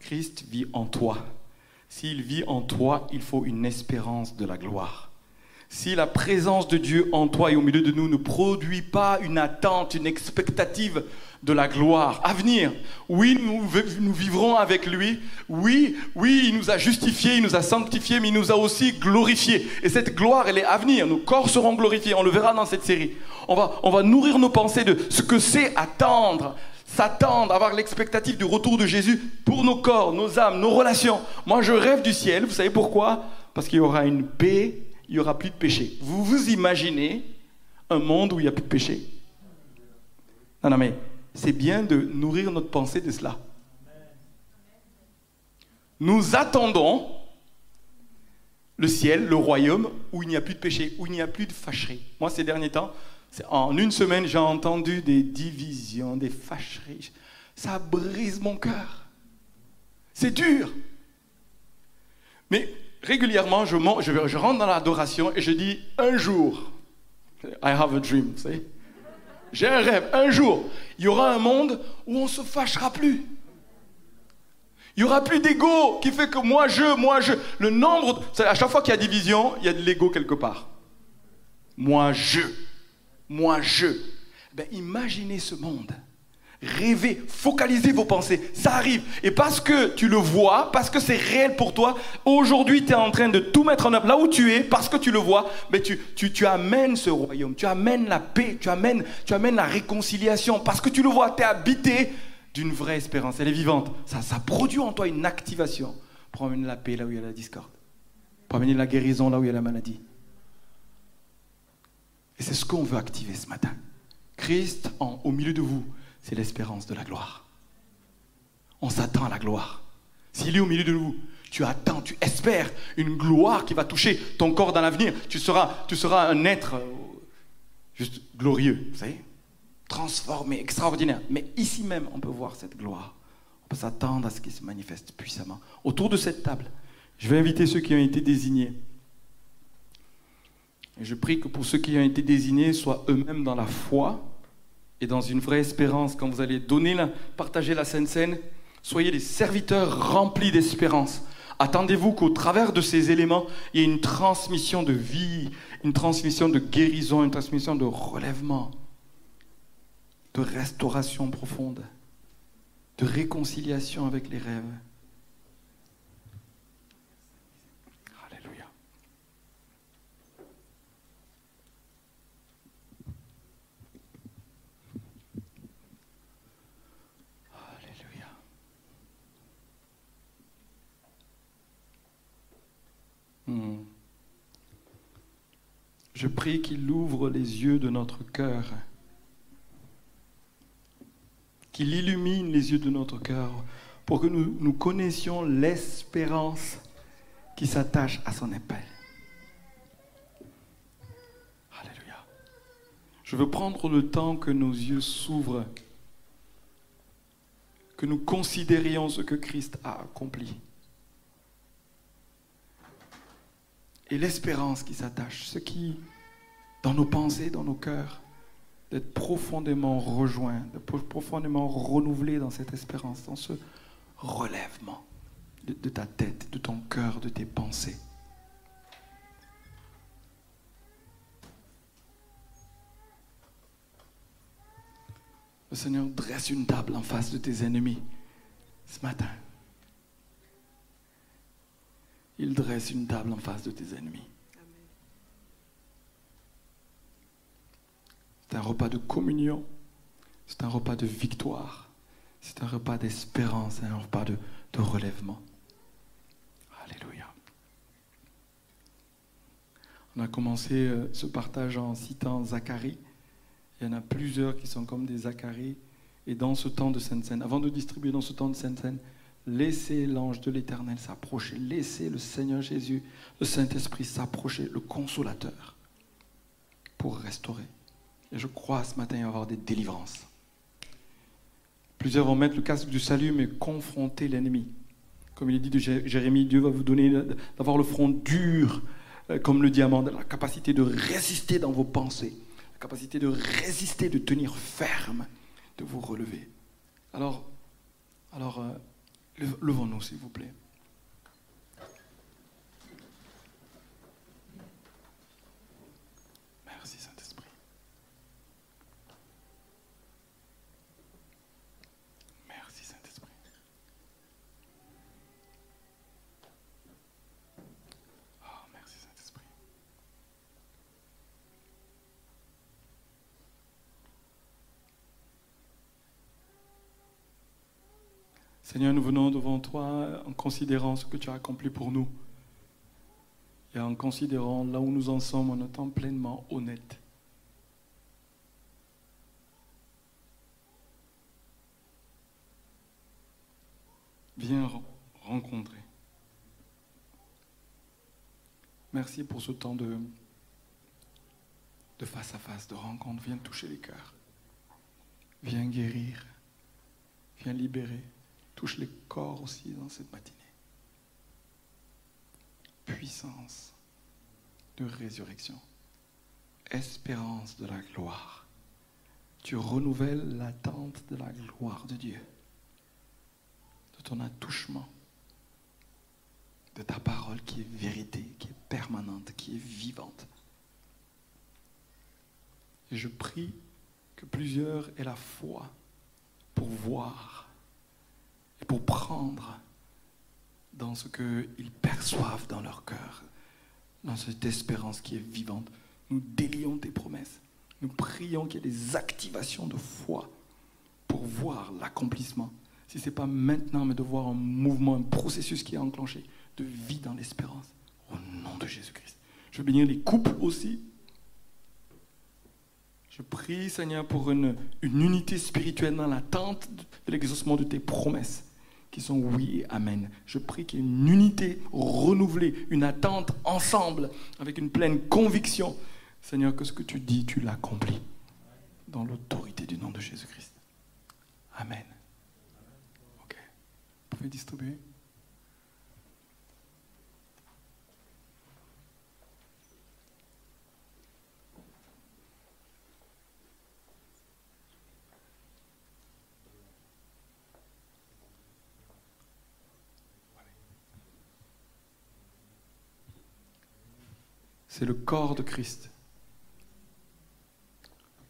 Christ vit en toi. S'il vit en toi, il faut une espérance de la gloire. Si la présence de Dieu en toi et au milieu de nous ne produit pas une attente, une expectative de la gloire à venir, oui, nous, vivrons avec lui. Oui, oui, il nous a justifiés, il nous a sanctifiés, mais il nous a aussi glorifiés. Et cette gloire, elle est à venir. Nos corps seront glorifiés. On le verra dans cette série. On va, on va nourrir nos pensées de ce que c'est attendre s'attendre, avoir l'expectative du retour de Jésus pour nos corps, nos âmes, nos relations. Moi, je rêve du ciel. Vous savez pourquoi? Parce qu'il y aura une paix, il n'y aura plus de péché. Vous vous imaginez un monde où il n'y a plus de péché? Non, non, mais c'est bien de nourrir notre pensée de cela. Nous attendons le ciel, le royaume, où il n'y a plus de péché, où il n'y a plus de fâcherie. Moi, ces derniers temps, en une semaine, j'ai entendu des divisions, des fâcheries. Ça brise mon cœur. C'est dur. Mais régulièrement, je, rentre dans l'adoration et je dis un jour, I have a dream. J'ai un rêve. Un jour, il y aura un monde où on ne se fâchera plus. Il n'y aura plus d'ego qui fait que moi je, moi je. Le nombre. À chaque fois qu'il y a division, il y a de l'ego quelque part. Moi je moi je. Ben, imaginez ce monde. Rêvez, focalisez vos pensées. Ça arrive. Et parce que tu le vois, parce que c'est réel pour toi, aujourd'hui tu es en train de tout mettre en œuvre. Là où tu es, parce que tu le vois, mais ben, tu, tu, amènes ce royaume, tu amènes la paix, tu amènes, tu amènes la réconciliation. Parce que tu le vois, tu es habité d'une vraie espérance. Elle est vivante. Ça, ça produit en toi une activation pour amener la paix là où il y a la discorde. Pour amener la guérison là où il y a la maladie. Et c'est ce qu'on veut activer ce matin. Christ au milieu de vous, c'est l'espérance de la gloire. On s'attend à la gloire. S'il est au milieu de vous, tu attends, tu espères une gloire qui va toucher ton corps dans l'avenir. Tu seras, un être euh, juste glorieux, vous savez, transformé, extraordinaire. Mais ici même, on peut voir cette gloire. On peut s'attendre à ce qu'il se manifeste puissamment. Autour de cette table, je vais inviter ceux qui ont été désignés. Je prie que pour ceux qui ont été désignés soient eux-mêmes dans la foi et dans une vraie espérance quand vous allez donner partager la Sainte Seine. Soyez des serviteurs remplis d'espérance. Attendez-vous qu'au travers de ces éléments, il y ait une transmission de vie, une transmission de guérison, une transmission de relèvement, de restauration profonde. de réconciliation avec les rêves. Alléluia. Alléluia. Hmm. Je prie qu'il ouvre les yeux de notre cœur, qu'il illumine les yeux de notre cœur pour que nous, connaissions l'espérance qui s'attache à son épée. Alléluia. Je veux prendre le temps que nos yeux s'ouvrent, que nous considérions ce que Christ a accompli. Et l'espérance qui s'attache, ce qui, dans nos pensées, dans nos cœurs, d'être profondément rejoint, d'être profondément renouvelé dans cette espérance, dans ce relèvement de, de ta tête, de ton cœur, de tes pensées. Le Seigneur dresse une table en face de tes ennemis ce matin. Il dresse une table en face de tes ennemis. C'est un repas de communion, c'est un repas de victoire, c'est un repas d'espérance, c'est un repas de, relèvement. Alléluia. On a commencé euh, ce partage en citant Zacharie. Il y en a plusieurs qui sont comme des Zacharie. Et dans ce temps de Sainte Seine, avant de distribuer dans ce temps de Sainte Seine, laissez l'ange de l'Éternel s'approcher. Laissez le Seigneur Jésus, le Saint-Esprit s'approcher, le consolateur, pour restaurer. Et je crois ce matin y avoir des délivrances. Plusieurs vont mettre le casque du salut, mais confronter l'ennemi. Comme il est dit de Jérémie, Dieu va vous donner d'avoir le front dur euh, comme le diamant, la capacité de résister dans vos pensées, la capacité de résister, de tenir ferme, de vous relever. Alors, alors euh, levons-nous, s'il vous plaît. Merci, Saint-Esprit. Merci, Saint-Esprit. Oh, merci, Saint-Esprit. Seigneur, nous venons devant toi en considérant ce que tu as accompli pour nous et en considérant là où nous en sommes en étant pleinement honnêtes. Viens rencontrer. Merci pour ce temps de, de face à face, de rencontre. Viens toucher les cœurs. Viens guérir. Viens libérer. Touche les corps aussi dans cette matinée. Puissance de résurrection. Espérance de la gloire. Tu renouvelles l'attente de la gloire de Dieu. De ton attouchement. De ta parole qui est vérité, qui est permanente, qui est vivante. Et je prie que plusieurs aient la foi pour voir et pour prendre dans ce qu'ils perçoivent dans leur cœur, dans cette espérance qui est vivante. Nous délions tes promesses. Nous prions qu'il y ait des activations de foi pour voir l'accomplissement. Si ce n'est pas maintenant, mais de voir un mouvement, un processus qui est enclenché de vie dans l'espérance. Au nom de Jésus-Christ. Je bénir les couples aussi. Je prie, Seigneur, pour une, une unité spirituelle dans l'attente de l'exaucement de tes promesses qui sont oui et amen. Je prie qu'il y ait une unité renouvelée, une attente ensemble, avec une pleine conviction. Seigneur, que ce que tu dis, tu l'accomplis dans l'autorité du nom de Jésus-Christ. Amen. Ok. Vous pouvez distribuer C'est le corps de Christ.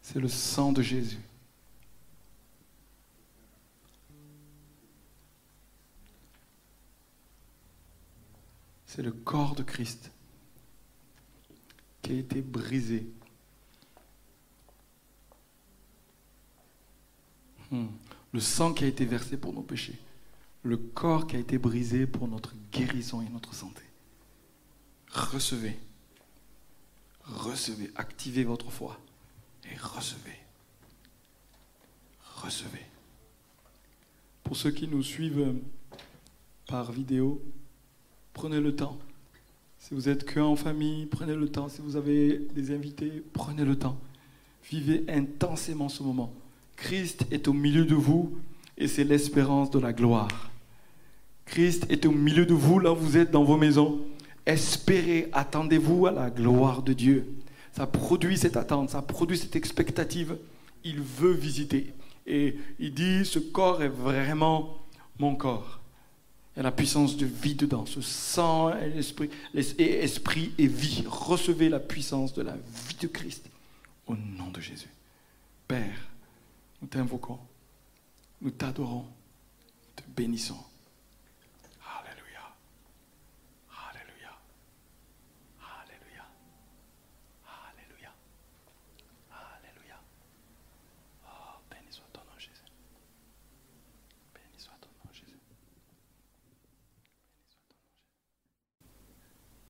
C'est le sang de Jésus. C'est le corps de Christ qui a été brisé. Hmm. Le sang qui a été versé pour nos péchés. Le corps qui a été brisé pour notre guérison et notre santé. Recevez. Recevez. Activez votre foi. Et recevez. Recevez. Pour ceux qui nous suivent par vidéo, prenez le temps. Si vous êtes que en famille, prenez le temps. Si vous avez des invités, prenez le temps. Vivez intensément ce moment. Christ est au milieu de vous et c'est l'espérance de la gloire. Christ est au milieu de vous, là où vous êtes dans vos maisons. Espérez, attendez-vous à la gloire de Dieu. Ça produit cette attente, ça produit cette expectative. Il veut visiter. Et il dit, ce corps est vraiment mon corps. Il y a la puissance de vie dedans, ce sang et l'esprit, et esprit et vie. Recevez la puissance de la vie de Christ au nom de Jésus. Père, nous t'invoquons, nous t'adorons, nous te bénissons.